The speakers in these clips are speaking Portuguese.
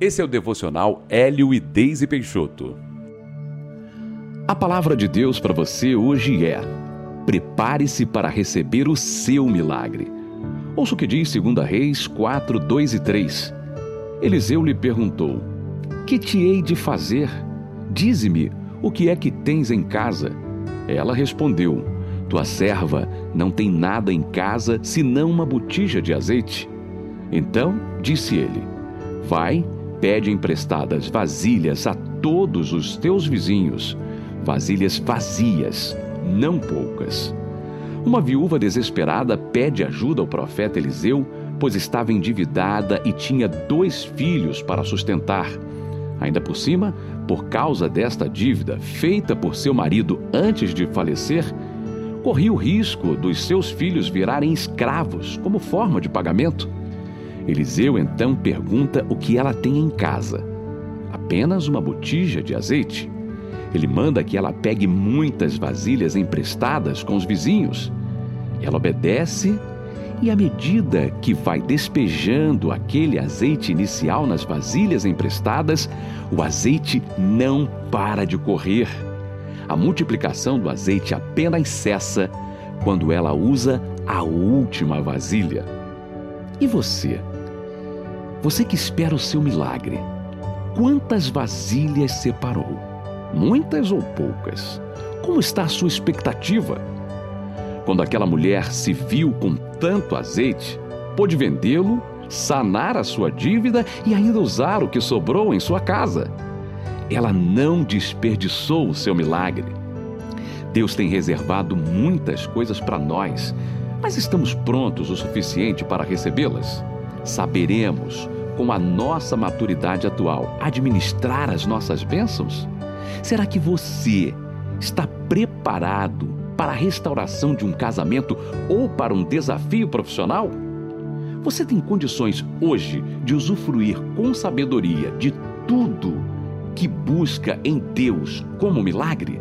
Esse é o devocional Hélio e Deise Peixoto. A palavra de Deus para você hoje é: prepare-se para receber o seu milagre. Ouça o que diz 2 Reis 4, 2 e 3. Eliseu lhe perguntou: Que te hei de fazer? Dize-me, o que é que tens em casa? Ela respondeu: Tua serva não tem nada em casa senão uma botija de azeite. Então disse ele: Vai, pede emprestadas vasilhas a todos os teus vizinhos, vasilhas vazias, não poucas. Uma viúva desesperada pede ajuda ao profeta Eliseu, pois estava endividada e tinha dois filhos para sustentar. Ainda por cima, por causa desta dívida feita por seu marido antes de falecer, corria o risco dos seus filhos virarem escravos como forma de pagamento. Eliseu então pergunta o que ela tem em casa. Apenas uma botija de azeite. Ele manda que ela pegue muitas vasilhas emprestadas com os vizinhos. Ela obedece e, à medida que vai despejando aquele azeite inicial nas vasilhas emprestadas, o azeite não para de correr. A multiplicação do azeite apenas cessa quando ela usa a última vasilha. E você? Você que espera o seu milagre, quantas vasilhas separou? Muitas ou poucas? Como está a sua expectativa? Quando aquela mulher se viu com tanto azeite, pôde vendê-lo, sanar a sua dívida e ainda usar o que sobrou em sua casa. Ela não desperdiçou o seu milagre. Deus tem reservado muitas coisas para nós, mas estamos prontos o suficiente para recebê-las? Saberemos com a nossa maturidade atual, administrar as nossas bênçãos? Será que você está preparado para a restauração de um casamento ou para um desafio profissional? Você tem condições hoje de usufruir com sabedoria de tudo que busca em Deus como milagre?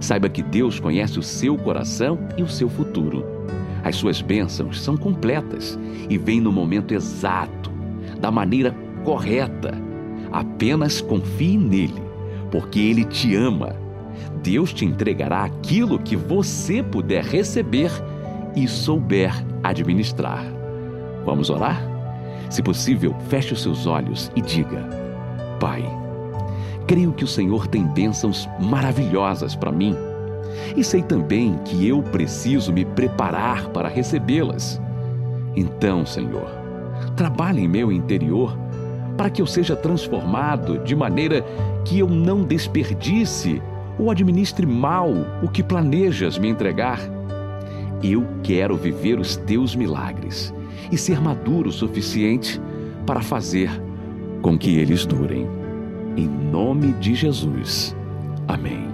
Saiba que Deus conhece o seu coração e o seu futuro. As suas bênçãos são completas e vêm no momento exato da maneira correta. Apenas confie nele, porque ele te ama. Deus te entregará aquilo que você puder receber e souber administrar. Vamos orar? Se possível, feche os seus olhos e diga: Pai, creio que o Senhor tem bênçãos maravilhosas para mim. E sei também que eu preciso me preparar para recebê-las. Então, Senhor, trabalhe em meu interior para que eu seja transformado de maneira que eu não desperdice ou administre mal o que planejas me entregar. Eu quero viver os teus milagres e ser maduro o suficiente para fazer com que eles durem. Em nome de Jesus. Amém.